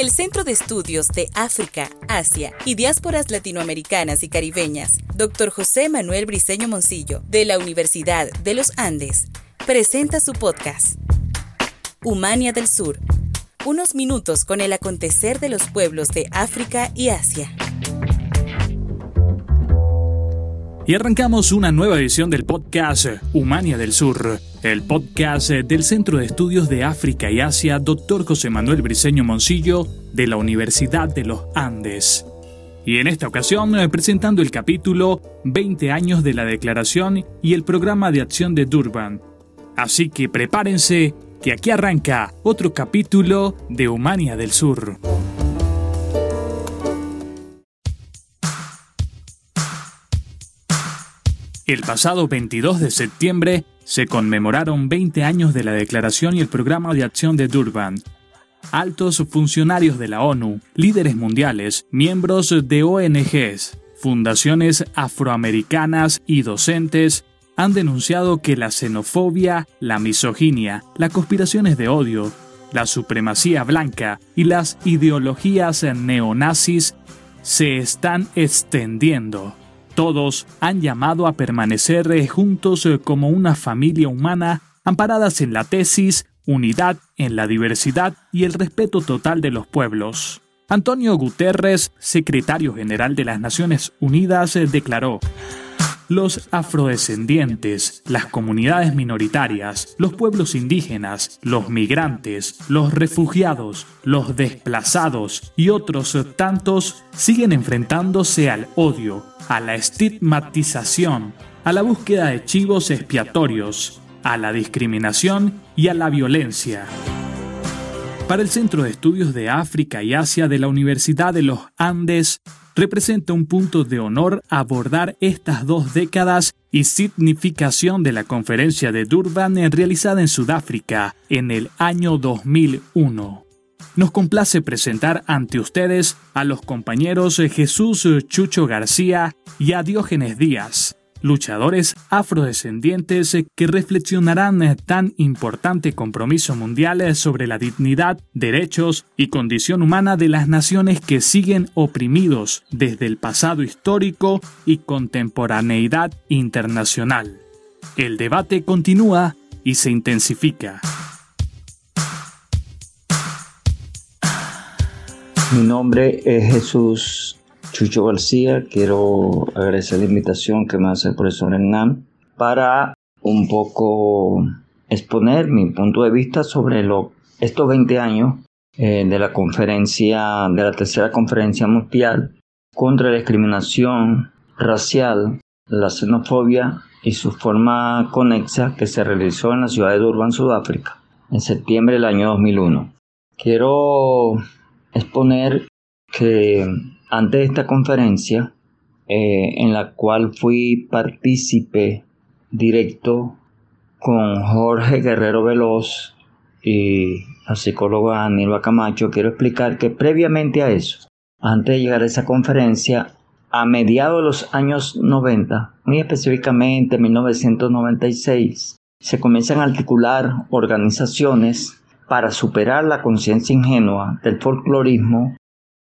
El Centro de Estudios de África, Asia y Diásporas Latinoamericanas y Caribeñas, Dr. José Manuel Briceño Moncillo, de la Universidad de los Andes, presenta su podcast, Humania del Sur. Unos minutos con el acontecer de los pueblos de África y Asia. Y arrancamos una nueva edición del podcast Humania del Sur, el podcast del Centro de Estudios de África y Asia, Dr. José Manuel Briceño Moncillo, de la Universidad de los Andes. Y en esta ocasión presentando el capítulo 20 años de la Declaración y el programa de acción de Durban. Así que prepárense, que aquí arranca otro capítulo de Humania del Sur. El pasado 22 de septiembre se conmemoraron 20 años de la Declaración y el Programa de Acción de Durban. Altos funcionarios de la ONU, líderes mundiales, miembros de ONGs, fundaciones afroamericanas y docentes han denunciado que la xenofobia, la misoginia, las conspiraciones de odio, la supremacía blanca y las ideologías neonazis se están extendiendo todos han llamado a permanecer eh, juntos eh, como una familia humana, amparadas en la tesis, unidad en la diversidad y el respeto total de los pueblos. Antonio Guterres, secretario general de las Naciones Unidas, eh, declaró, los afrodescendientes, las comunidades minoritarias, los pueblos indígenas, los migrantes, los refugiados, los desplazados y otros tantos siguen enfrentándose al odio, a la estigmatización, a la búsqueda de chivos expiatorios, a la discriminación y a la violencia. Para el Centro de Estudios de África y Asia de la Universidad de los Andes, representa un punto de honor abordar estas dos décadas y significación de la conferencia de Durban realizada en Sudáfrica en el año 2001. Nos complace presentar ante ustedes a los compañeros Jesús Chucho García y a Diógenes Díaz, luchadores afrodescendientes que reflexionarán tan importante compromiso mundial sobre la dignidad, derechos y condición humana de las naciones que siguen oprimidos desde el pasado histórico y contemporaneidad internacional. El debate continúa y se intensifica. Mi nombre es Jesús Chucho García, quiero agradecer la invitación que me hace el profesor Hernán para un poco exponer mi punto de vista sobre lo, estos 20 años eh, de la conferencia, de la tercera conferencia mundial contra la discriminación racial, la xenofobia y su forma conexa que se realizó en la ciudad de Durban, Sudáfrica, en septiembre del año 2001. Quiero exponer que antes de esta conferencia, eh, en la cual fui partícipe directo con Jorge Guerrero Veloz y la psicóloga Anilva Camacho, quiero explicar que previamente a eso, antes de llegar a esa conferencia, a mediados de los años 90, muy específicamente 1996, se comienzan a articular organizaciones para superar la conciencia ingenua del folclorismo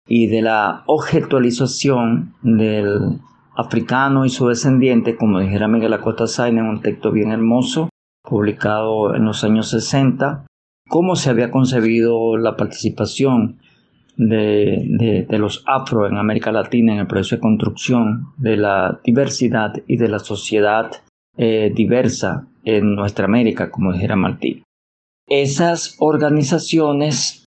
y de la objetualización del africano y su descendiente, como dijera Miguel Acosta Sainz en un texto bien hermoso, publicado en los años 60, cómo se había concebido la participación de, los afro en América Latina en el proceso de construcción de la diversidad y de la sociedad eh, diversa en nuestra América, como dijera Martín. Esas organizaciones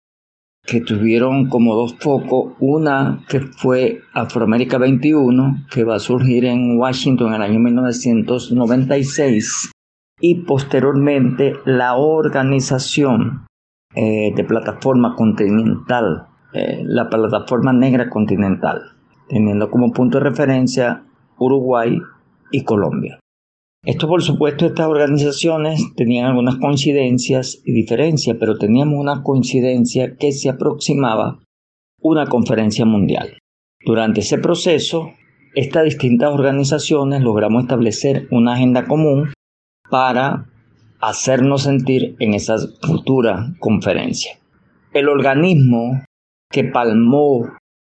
que tuvieron como dos focos, una que fue Afroamérica 21, que va a surgir en Washington en el año 1996, y posteriormente la organización eh, de plataforma continental, eh, la plataforma negra continental, teniendo como punto de referencia Uruguay y Colombia. Esto, por supuesto, estas organizaciones tenían algunas coincidencias y diferencias, pero teníamos una coincidencia que se aproximaba una conferencia mundial. Durante ese proceso, estas distintas organizaciones logramos establecer una agenda común para hacernos sentir en esa futura conferencia. El organismo que palmó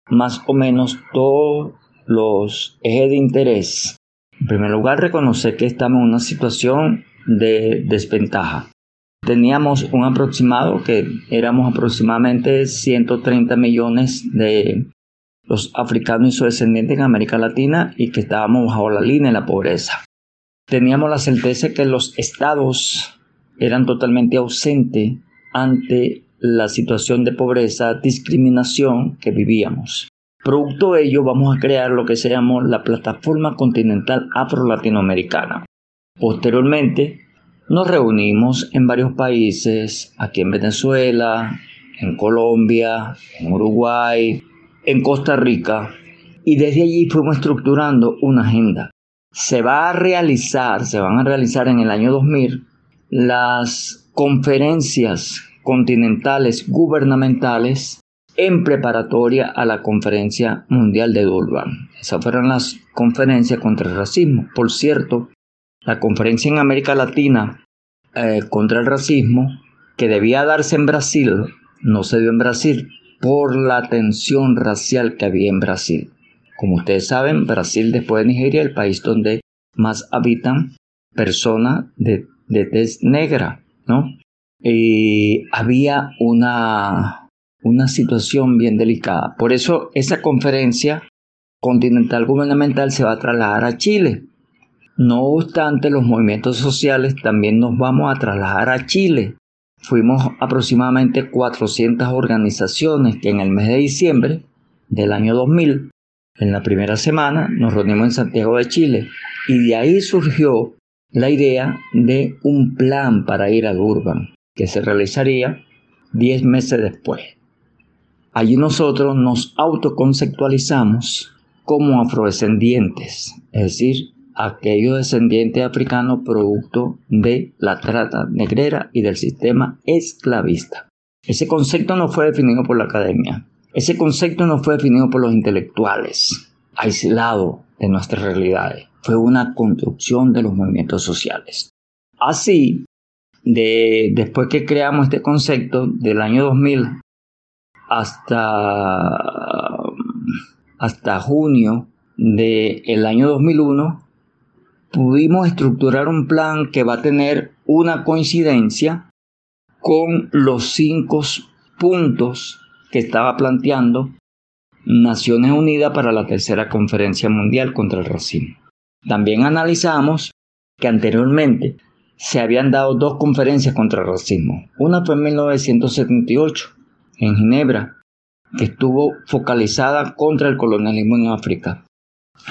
más o menos todos los ejes de interés. En primer lugar, reconocer que estamos en una situación de desventaja. Teníamos un aproximado que éramos aproximadamente 130 millones de los africanos y sus descendientes en América Latina y que estábamos bajo la línea de la pobreza. Teníamos la certeza que los estados eran totalmente ausentes ante la situación de pobreza, discriminación que vivíamos. Producto de ello vamos a crear lo que se llamó la Plataforma Continental Afro-Latinoamericana. Posteriormente nos reunimos en varios países, aquí en Venezuela, en Colombia, en Uruguay, en Costa Rica, y desde allí fuimos estructurando una agenda. Se va a realizar, se van a realizar en el año 2000 las conferencias continentales gubernamentales en preparatoria a la conferencia mundial de Durban. Esas fueron las conferencias contra el racismo. Por cierto, la conferencia en América Latina eh, contra el racismo, que debía darse en Brasil, no se dio en Brasil por la tensión racial que había en Brasil. Como ustedes saben, Brasil después de Nigeria es el país donde más habitan personas de, de tez negra, ¿no? y había una, una situación bien delicada. Por eso esa conferencia continental gubernamental se va a trasladar a Chile. No obstante, los movimientos sociales también nos vamos a trasladar a Chile. Fuimos aproximadamente 400 organizaciones que en el mes de diciembre del año 2000, en la primera semana, nos reunimos en Santiago de Chile. Y de ahí surgió la idea de un plan para ir a Durban que se realizaría 10 meses después. Allí nosotros nos autoconceptualizamos como afrodescendientes, es decir, aquellos descendientes africanos producto de la trata negrera y del sistema esclavista. Ese concepto no fue definido por la academia, ese concepto no fue definido por los intelectuales, aislado de nuestras realidades, fue una construcción de los movimientos sociales. Así, de, después que creamos este concepto del año 2000 hasta, hasta junio del año 2001, pudimos estructurar un plan que va a tener una coincidencia con los cinco puntos que estaba planteando Naciones Unidas para la tercera conferencia mundial contra el racismo. También analizamos que anteriormente se habían dado dos conferencias contra el racismo. Una fue en 1978 en Ginebra, que estuvo focalizada contra el colonialismo en África.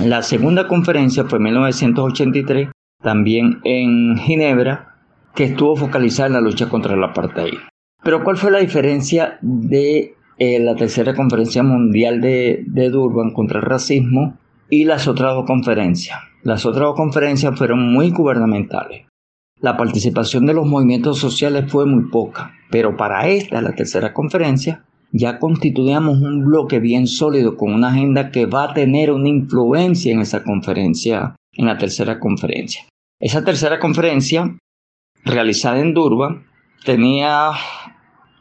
La segunda conferencia fue en 1983, también en Ginebra, que estuvo focalizada en la lucha contra el apartheid. Pero ¿cuál fue la diferencia de eh, la tercera conferencia mundial de, de Durban contra el racismo y las otras dos conferencias? Las otras dos conferencias fueron muy gubernamentales. La participación de los movimientos sociales fue muy poca, pero para esta, la tercera conferencia, ya constituíamos un bloque bien sólido con una agenda que va a tener una influencia en esa conferencia, en la tercera conferencia. Esa tercera conferencia, realizada en Durban, tenía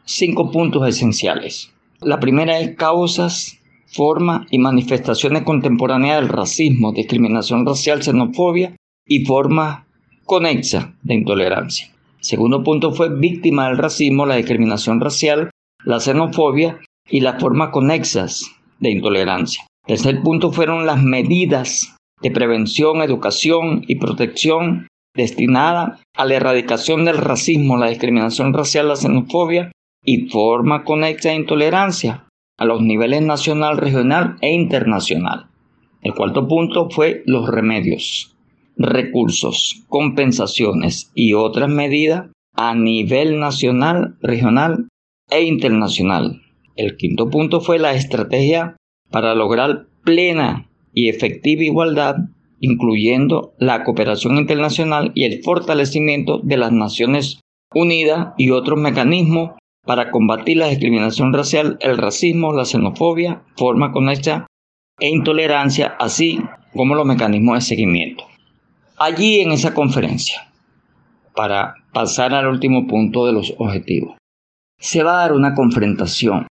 cinco puntos esenciales. La primera es causas, forma y manifestaciones contemporáneas del racismo, discriminación racial, xenofobia y formas conexa de intolerancia. Segundo punto fue víctima del racismo, la discriminación racial, la xenofobia y las formas conexas de intolerancia. Tercer punto fueron las medidas de prevención, educación y protección destinadas a la erradicación del racismo, la discriminación racial, la xenofobia y forma conexa de intolerancia a los niveles nacional, regional e internacional. El cuarto punto fue los remedios recursos, compensaciones y otras medidas a nivel nacional, regional e internacional. El quinto punto fue la estrategia para lograr plena y efectiva igualdad, incluyendo la cooperación internacional y el fortalecimiento de las Naciones Unidas y otros mecanismos para combatir la discriminación racial, el racismo, la xenofobia, forma conexa e intolerancia, así como los mecanismos de seguimiento allí en esa conferencia, para pasar al último punto de los objetivos, se va a dar una confrontación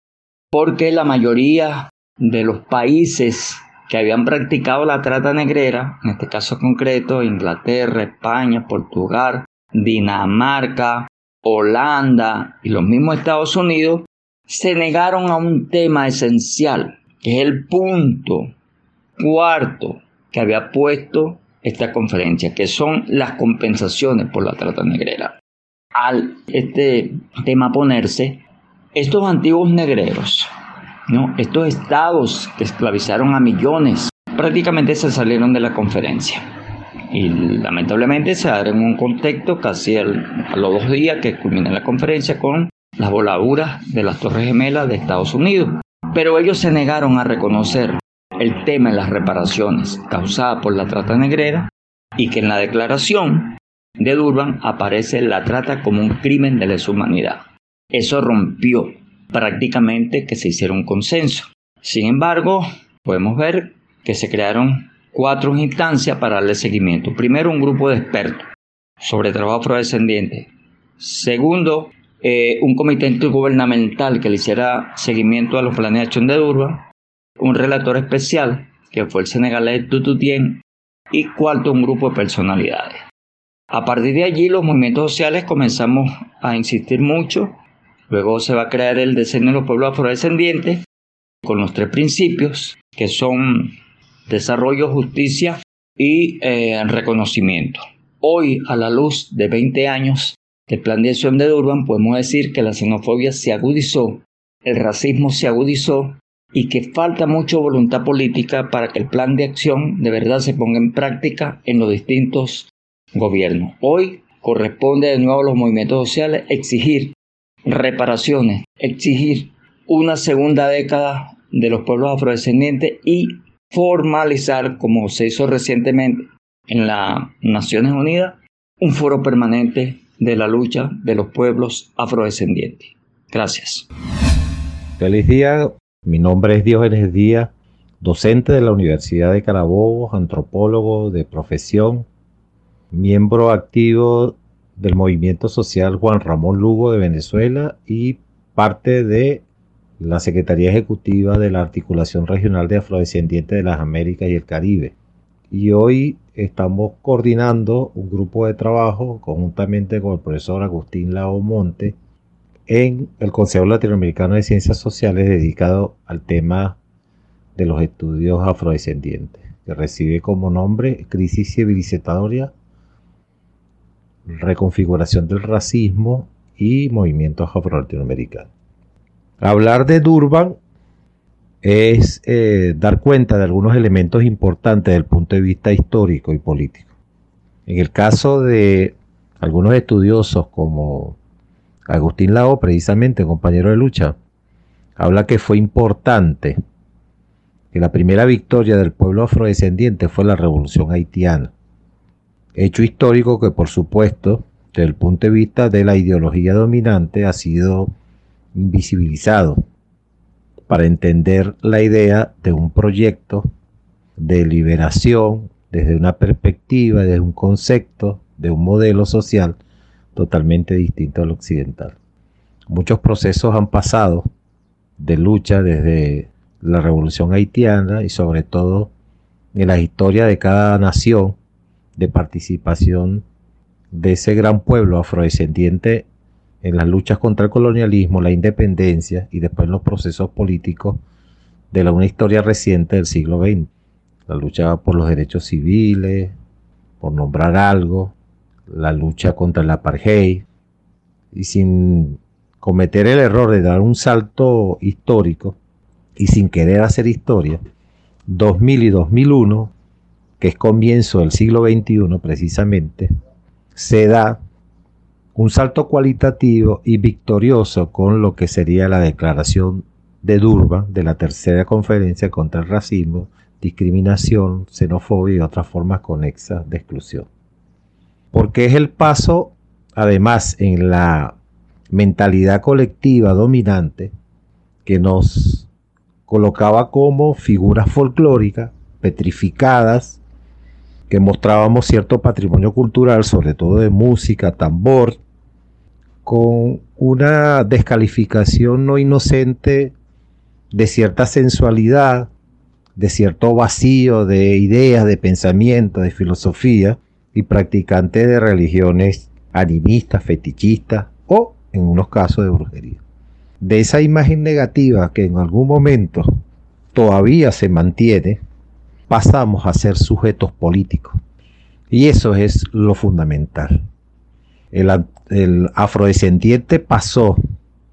porque la mayoría de los países que habían practicado la trata negrera, en este caso concreto Inglaterra, España, Portugal, Dinamarca, Holanda y los mismos Estados Unidos, se negaron a un tema esencial, que es el punto cuarto que había puesto esta conferencia, que son las compensaciones por la trata negrera. Al este tema ponerse, estos antiguos negreros, ¿no? estos estados que esclavizaron a millones, prácticamente se salieron de la conferencia. Y lamentablemente se abre en un contexto casi a los dos días que culmina la conferencia con las voladuras de las Torres Gemelas de Estados Unidos. Pero ellos se negaron a reconocer el tema de las reparaciones causadas por la trata negrera y que en la declaración de Durban aparece la trata como un crimen de lesa humanidad. Eso rompió prácticamente que se hiciera un consenso. Sin embargo, podemos ver que se crearon cuatro instancias para darle seguimiento. Primero, un grupo de expertos sobre trabajo afrodescendiente. Segundo, eh, un comité intergubernamental que le hiciera seguimiento a los planes de acción de Durban, un relator especial, que fue el senegalés Tututien, y cuarto, un grupo de personalidades. A partir de allí, los movimientos sociales comenzamos a insistir mucho. Luego se va a crear el diseño de los pueblos afrodescendientes con los tres principios, que son desarrollo, justicia y eh, reconocimiento. Hoy, a la luz de 20 años el plan de acción de Durban podemos decir que la xenofobia se agudizó, el racismo se agudizó y que falta mucha voluntad política para que el plan de acción de verdad se ponga en práctica en los distintos gobiernos. Hoy corresponde de nuevo a los movimientos sociales exigir reparaciones, exigir una segunda década de los pueblos afrodescendientes y formalizar, como se hizo recientemente en las Naciones Unidas, un foro permanente de la lucha de los pueblos afrodescendientes. Gracias. Feliz día, mi nombre es Diógenes Díaz, docente de la Universidad de Carabobo, antropólogo de profesión, miembro activo del movimiento social Juan Ramón Lugo de Venezuela y parte de la Secretaría Ejecutiva de la Articulación Regional de Afrodescendientes de las Américas y el Caribe. Y hoy estamos coordinando un grupo de trabajo conjuntamente con el profesor Agustín Lao Monte en el Consejo Latinoamericano de Ciencias Sociales dedicado al tema de los estudios afrodescendientes, que recibe como nombre Crisis Civilizatoria, Reconfiguración del Racismo y Movimientos Afro-Latinoamericanos. Hablar de Durban es eh, dar cuenta de algunos elementos importantes desde el punto de vista histórico y político. En el caso de algunos estudiosos como Agustín Lao, precisamente compañero de lucha, habla que fue importante que la primera victoria del pueblo afrodescendiente fue la revolución haitiana. Hecho histórico que por supuesto, desde el punto de vista de la ideología dominante, ha sido invisibilizado para entender la idea de un proyecto de liberación desde una perspectiva, desde un concepto, de un modelo social totalmente distinto al occidental. Muchos procesos han pasado de lucha desde la revolución haitiana y sobre todo en la historia de cada nación de participación de ese gran pueblo afrodescendiente en las luchas contra el colonialismo, la independencia y después los procesos políticos de la, una historia reciente del siglo XX. La lucha por los derechos civiles, por nombrar algo, la lucha contra el apartheid, y sin cometer el error de dar un salto histórico y sin querer hacer historia, 2000 y 2001, que es comienzo del siglo XXI precisamente, se da un salto cualitativo y victorioso con lo que sería la declaración de Durban de la tercera conferencia contra el racismo, discriminación, xenofobia y otras formas conexas de exclusión. Porque es el paso, además, en la mentalidad colectiva dominante que nos colocaba como figuras folclóricas, petrificadas, que mostrábamos cierto patrimonio cultural, sobre todo de música, tambor, con una descalificación no inocente de cierta sensualidad, de cierto vacío de ideas, de pensamiento, de filosofía, y practicantes de religiones animistas, fetichistas o, en unos casos, de brujería. De esa imagen negativa que en algún momento todavía se mantiene, pasamos a ser sujetos políticos. Y eso es lo fundamental. El, el afrodescendiente pasó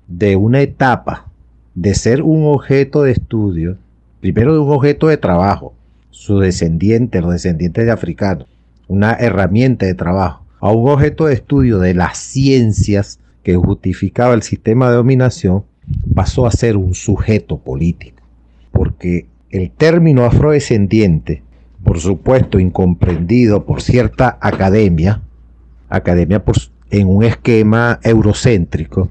de una etapa de ser un objeto de estudio, primero de un objeto de trabajo, su descendiente, los descendientes de africanos, una herramienta de trabajo, a un objeto de estudio de las ciencias que justificaba el sistema de dominación, pasó a ser un sujeto político. Porque el término afrodescendiente, por supuesto incomprendido por cierta academia, academia en un esquema eurocéntrico,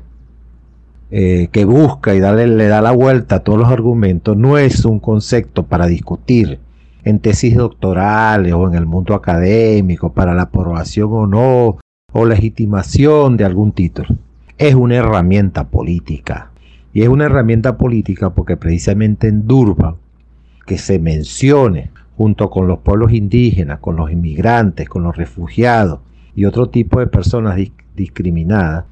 eh, que busca y le da la vuelta a todos los argumentos, no es un concepto para discutir en tesis doctorales o en el mundo académico para la aprobación o no o legitimación de algún título. Es una herramienta política. Y es una herramienta política porque precisamente en Durban, que se mencione junto con los pueblos indígenas, con los inmigrantes, con los refugiados y otro tipo de personas discriminadas,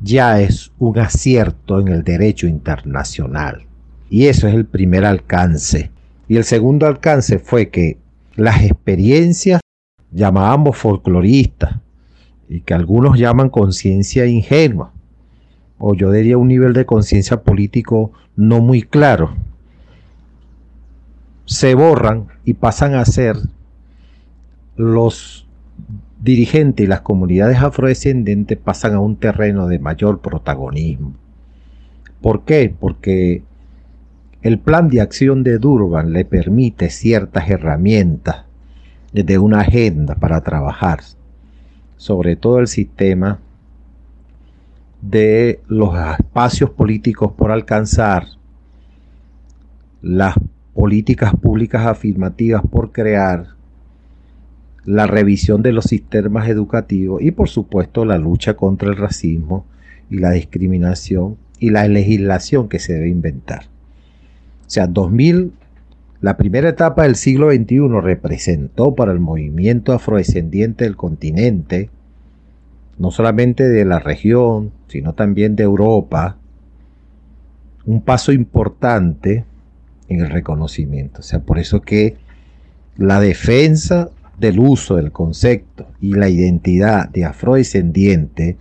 ya es un acierto en el derecho internacional. Y eso es el primer alcance y el segundo alcance fue que las experiencias llamábamos folcloristas y que algunos llaman conciencia ingenua, o yo diría un nivel de conciencia político no muy claro, se borran y pasan a ser los dirigentes y las comunidades afrodescendentes pasan a un terreno de mayor protagonismo. ¿Por qué? Porque el plan de acción de Durban le permite ciertas herramientas de una agenda para trabajar, sobre todo el sistema de los espacios políticos por alcanzar, las políticas públicas afirmativas por crear, la revisión de los sistemas educativos y por supuesto la lucha contra el racismo y la discriminación y la legislación que se debe inventar. O sea, 2000, la primera etapa del siglo XXI representó para el movimiento afrodescendiente del continente, no solamente de la región, sino también de Europa, un paso importante en el reconocimiento. O sea, por eso que la defensa del uso del concepto y la identidad de afrodescendiente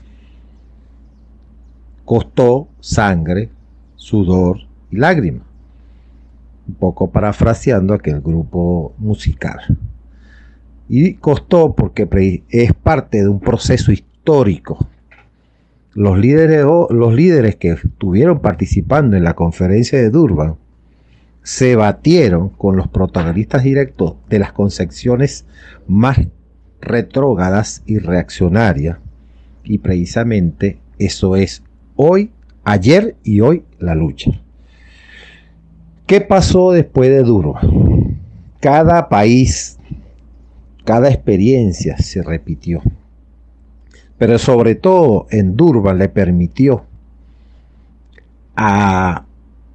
costó sangre, sudor y lágrimas un poco parafraseando aquel grupo musical. Y costó porque es parte de un proceso histórico. Los líderes, los líderes que estuvieron participando en la conferencia de Durban se batieron con los protagonistas directos de las concepciones más retrógadas y reaccionarias. Y precisamente eso es hoy, ayer y hoy la lucha. ¿Qué pasó después de Duro? Cada país, cada experiencia se repitió. Pero sobre todo en Durban le permitió a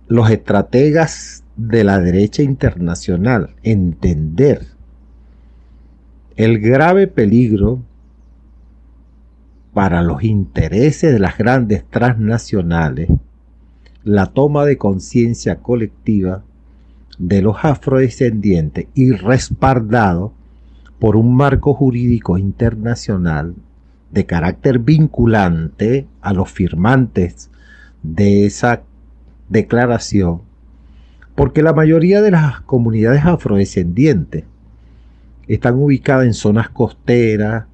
los estrategas de la derecha internacional entender el grave peligro para los intereses de las grandes transnacionales la toma de conciencia colectiva de los afrodescendientes y respaldado por un marco jurídico internacional de carácter vinculante a los firmantes de esa declaración, porque la mayoría de las comunidades afrodescendientes están ubicadas en zonas costeras,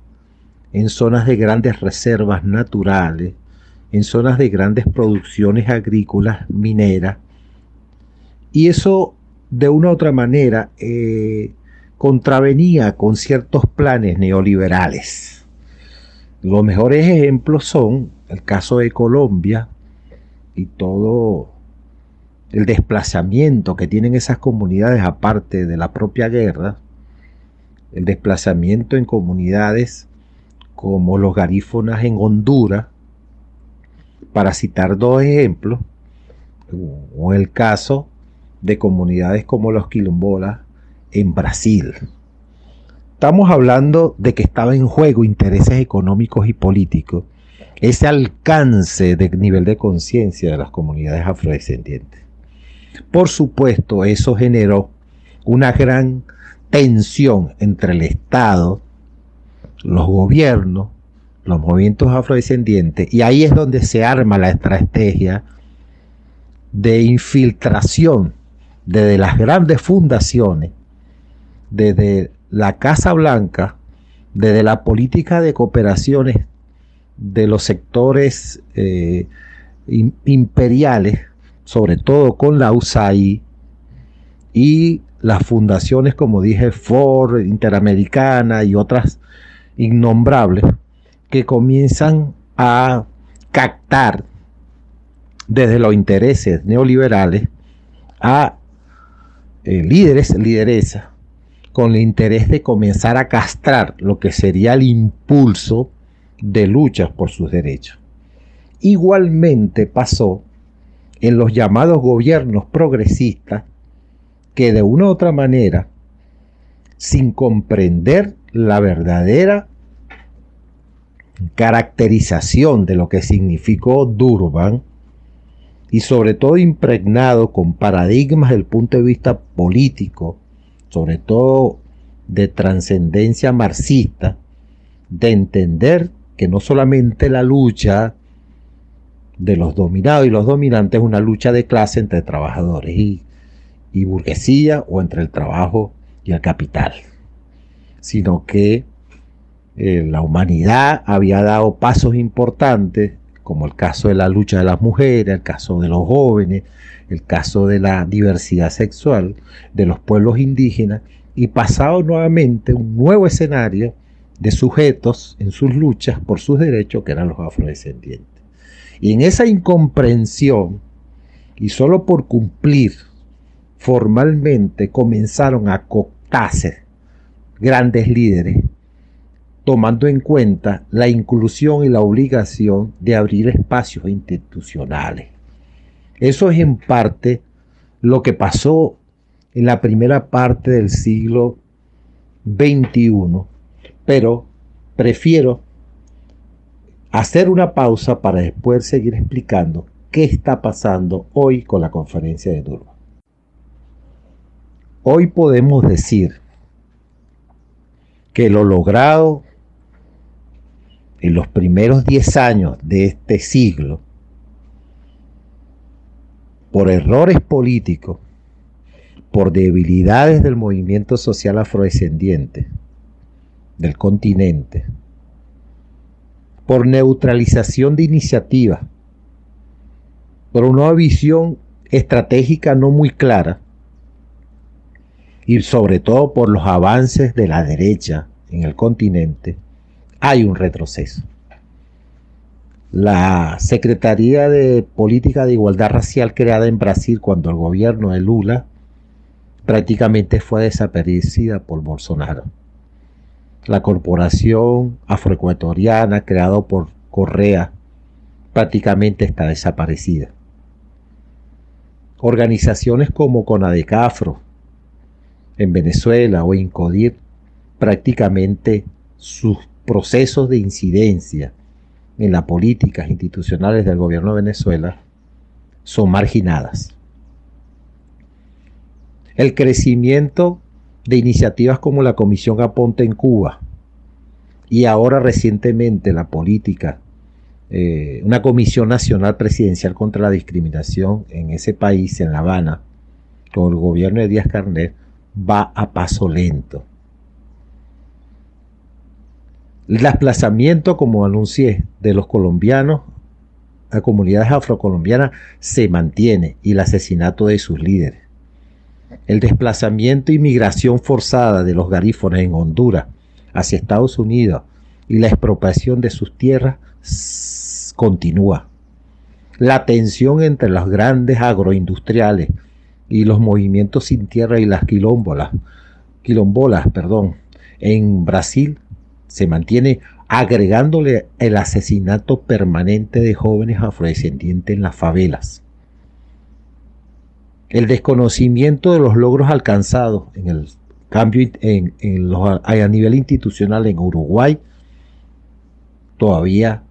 en zonas de grandes reservas naturales, en zonas de grandes producciones agrícolas, mineras, y eso de una u otra manera eh, contravenía con ciertos planes neoliberales. Los mejores ejemplos son el caso de Colombia y todo el desplazamiento que tienen esas comunidades aparte de la propia guerra, el desplazamiento en comunidades como los garífonas en Honduras, para citar dos ejemplos, o el caso de comunidades como los quilombolas en Brasil. Estamos hablando de que estaba en juego intereses económicos y políticos, ese alcance de nivel de conciencia de las comunidades afrodescendientes. Por supuesto, eso generó una gran tensión entre el Estado, los gobiernos, los movimientos afrodescendientes, y ahí es donde se arma la estrategia de infiltración desde las grandes fundaciones, desde la Casa Blanca, desde la política de cooperaciones de los sectores eh, imperiales, sobre todo con la USAID, y las fundaciones, como dije, Ford, Interamericana y otras innombrables, que comienzan a captar desde los intereses neoliberales a eh, líderes, lideresas, con el interés de comenzar a castrar lo que sería el impulso de luchas por sus derechos. Igualmente pasó en los llamados gobiernos progresistas que de una u otra manera, sin comprender la verdadera caracterización de lo que significó Durban, y sobre todo impregnado con paradigmas del punto de vista político, sobre todo de trascendencia marxista, de entender que no solamente la lucha de los dominados y los dominantes es una lucha de clase entre trabajadores y, burguesía o entre el trabajo y el capital, sino que eh, la humanidad había dado pasos importantes, como el caso de la lucha de las mujeres, el caso de los jóvenes, el caso de la diversidad sexual de los pueblos indígenas, y pasado nuevamente un nuevo escenario de sujetos en sus luchas por sus derechos que eran los afrodescendientes. Y en esa incomprensión, y solo por cumplir formalmente, comenzaron a cooptarse grandes líderes, tomando en cuenta la inclusión y la obligación de abrir espacios institucionales. Eso es en parte lo que pasó en la primera parte del siglo XXI pero prefiero hacer una pausa para después seguir explicando qué está pasando hoy con la conferencia de Durban. Hoy podemos decir que lo logrado en los primeros 10 años de este siglo, por errores políticos, por debilidades del movimiento social afrodescendiente, del continente, por neutralización de iniciativas, por una visión estratégica no muy clara y sobre todo por los avances de la derecha en el continente, hay un retroceso. La Secretaría de Política de Igualdad Racial creada en Brasil cuando el gobierno de Lula prácticamente fue desaparecida por Bolsonaro la corporación afroecuatoriana creada por Correa prácticamente está desaparecida. Organizaciones como Conadecafro en Venezuela o Incodir prácticamente sus procesos de incidencia en las políticas institucionales del gobierno de Venezuela son marginadas. El crecimiento de iniciativas como la Comisión Aponte en Cuba y ahora recientemente la política, eh, una Comisión Nacional Presidencial contra la Discriminación en ese país, en La Habana, con el gobierno de Díaz Carnet, va a paso lento. El desplazamiento, como anuncié, de los colombianos a comunidades afrocolombianas se mantiene y el asesinato de sus líderes el desplazamiento y migración forzada de los garífones en Honduras hacia Estados Unidos y la expropiación de sus tierras continúa. La tensión entre los grandes agroindustriales y los movimientos sin tierra y las quilombolas, quilombolas perdón, en Brasil se mantiene agregándole el asesinato permanente de jóvenes afrodescendientes en las favelas. el desconocimiento de los logros alcanzados en el cambio en, a nivel institucional en Uruguay todavía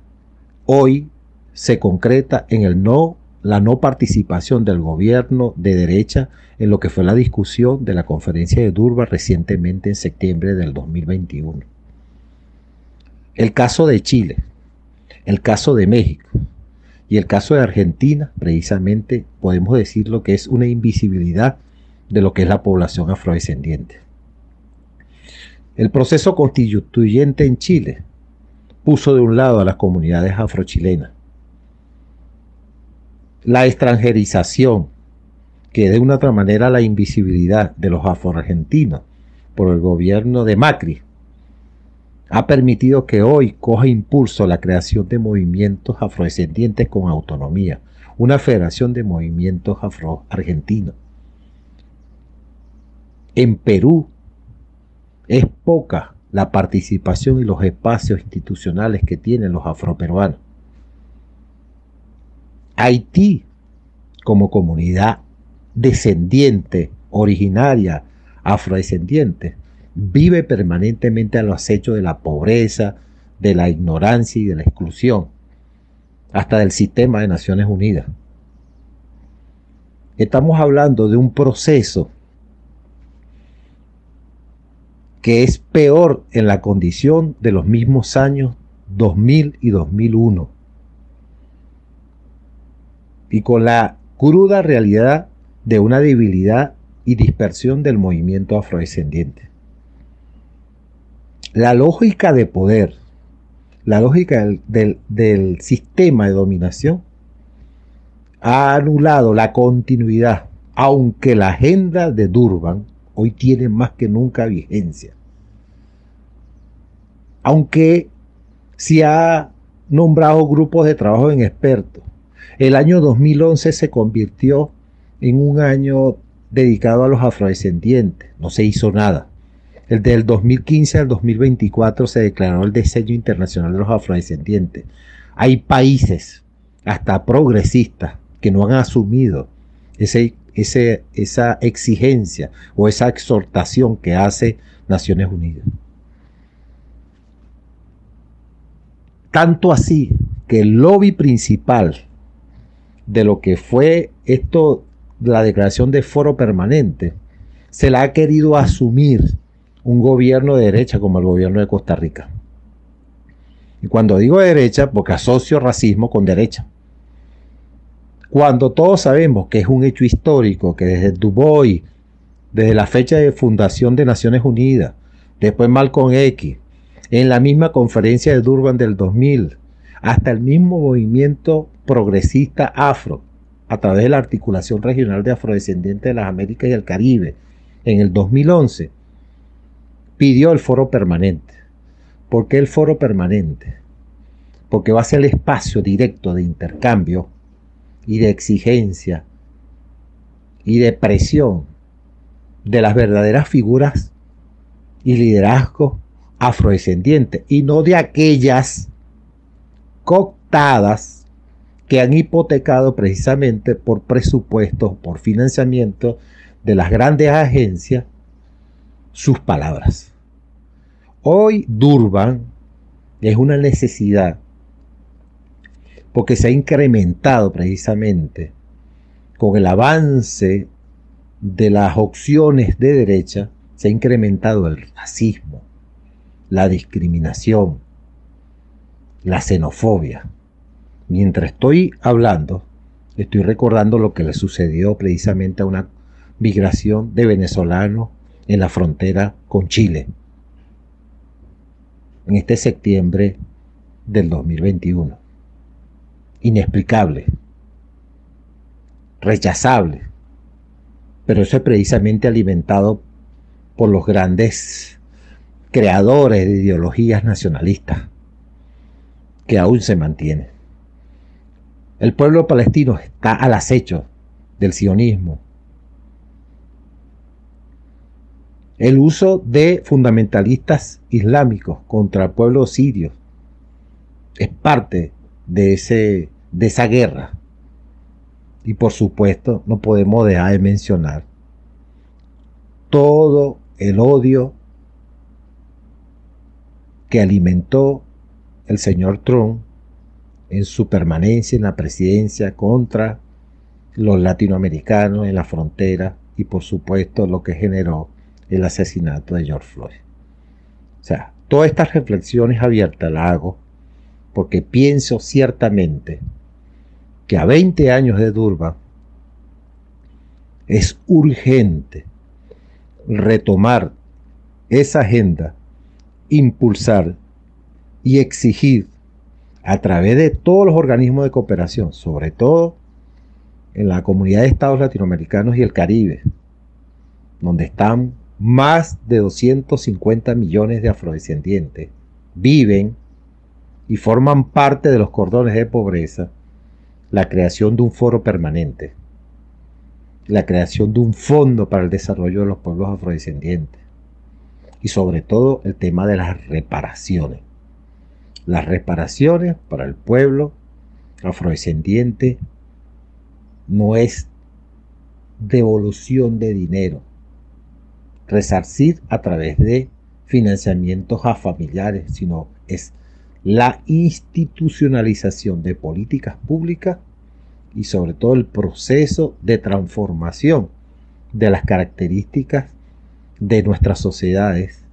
hoy se concreta en el no la no participación del gobierno de derecha en lo que fue la discusión de la conferencia de Durban recientemente en septiembre del 2021. El caso de Chile, el caso de México y el caso de Argentina, precisamente podemos decir lo que es una invisibilidad de lo que es la población afrodescendiente. El proceso constituyente en Chile puso de un lado a las comunidades afrochilenas la extranjerización, que de una otra manera la invisibilidad de los afroargentinos por el gobierno de Macri, ha permitido que hoy coja impulso la creación de movimientos afrodescendientes con autonomía, una federación de movimientos afroargentinos. En Perú es poca la participación y los espacios institucionales que tienen los afroperuanos. Haití, como comunidad descendiente, originaria, afrodescendiente, vive permanentemente a los hechos de la pobreza, de la ignorancia y de la exclusión, hasta del sistema de Naciones Unidas. Estamos hablando de un proceso que es peor en la condición de los mismos años 2000 y 2001 y con la cruda realidad de una debilidad y dispersión del movimiento afrodescendiente. La lógica de poder, la lógica del, sistema de dominación ha anulado la continuidad, aunque la agenda de Durban hoy tiene más que nunca vigencia. Aunque se ha nombrado grupos de trabajo en expertos, el año 2011 se convirtió en un año dedicado a los afrodescendientes. No se hizo nada. El del 2015 al 2024 se declaró el diseño internacional de los afrodescendientes. Hay países, hasta progresistas, que no han asumido ese, esa exigencia o esa exhortación que hace Naciones Unidas. Tanto así que el lobby principal de lo que fue esto, la declaración de foro permanente, se la ha querido asumir un gobierno de derecha como el gobierno de Costa Rica. Y cuando digo derecha, porque asocio racismo con derecha. Cuando todos sabemos que es un hecho histórico, que desde Dubois, desde la fecha de fundación de Naciones Unidas, después Malcolm X, en la misma conferencia de Durban del 2000, hasta el mismo movimiento progresista afro, a través de la articulación regional de afrodescendientes de las Américas y el Caribe, en el 2011, pidió el foro permanente. ¿Por qué el foro permanente? Porque va a ser el espacio directo de intercambio y de exigencia y de presión de las verdaderas figuras y liderazgos afrodescendientes y no de aquellas cooptadas que han hipotecado precisamente por presupuestos, por financiamiento de las grandes agencias, sus palabras. Hoy Durban es una necesidad porque se ha incrementado precisamente con el avance de las opciones de derecha, se ha incrementado el racismo, la discriminación, la xenofobia. Mientras estoy hablando, estoy recordando lo que le sucedió precisamente a una migración de venezolanos en la frontera con Chile en este septiembre del 2021. Inexplicable, rechazable, pero eso es precisamente alimentado por los grandes creadores de ideologías nacionalistas que aún se mantiene. El pueblo palestino está al acecho del sionismo. El uso de fundamentalistas islámicos contra el pueblo sirio es parte de, ese, de esa guerra. Y por supuesto, no podemos dejar de mencionar todo el odio que alimentó el señor Trump en su permanencia en la presidencia contra los latinoamericanos en la frontera y por supuesto lo que generó el asesinato de George Floyd. O sea, todas estas reflexiones abiertas las hago porque pienso ciertamente que a 20 años de Durban es urgente retomar esa agenda, impulsar y exigir a través de todos los organismos de cooperación, sobre todo en la comunidad de estados latinoamericanos y el Caribe, donde están más de 250 millones de afrodescendientes, viven y forman parte de los cordones de pobreza, la creación de un foro permanente, la creación de un fondo para el desarrollo de los pueblos afrodescendientes y sobre todo el tema de las reparaciones. Las reparaciones para el pueblo afrodescendiente no es devolución de dinero, resarcir a través de financiamientos a familiares, sino es la institucionalización de políticas públicas y sobre todo el proceso de transformación de las características de nuestras sociedades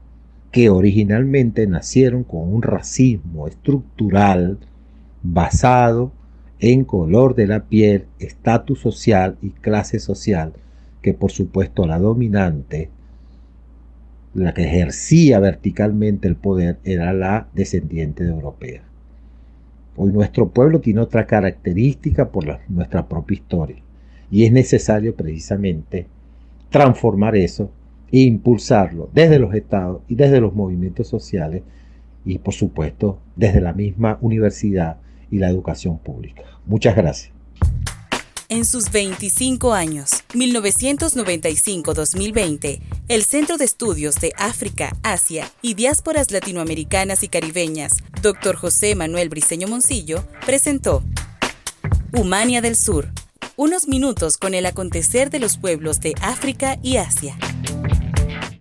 que originalmente nacieron con un racismo estructural basado en color de la piel, estatus social y clase social, que por supuesto la dominante, la que ejercía verticalmente el poder, era la descendiente de europea. Hoy nuestro pueblo tiene otra característica por nuestra propia historia y es necesario precisamente transformar eso e impulsarlo desde los estados y desde los movimientos sociales y por supuesto desde la misma universidad y la educación pública. Muchas gracias. En sus 25 años, 1995-2020, el Centro de Estudios de África, Asia y Diásporas Latinoamericanas y Caribeñas, Dr. José Manuel Briceño Moncillo, presentó Humania del Sur, unos minutos con el acontecer de los pueblos de África y Asia.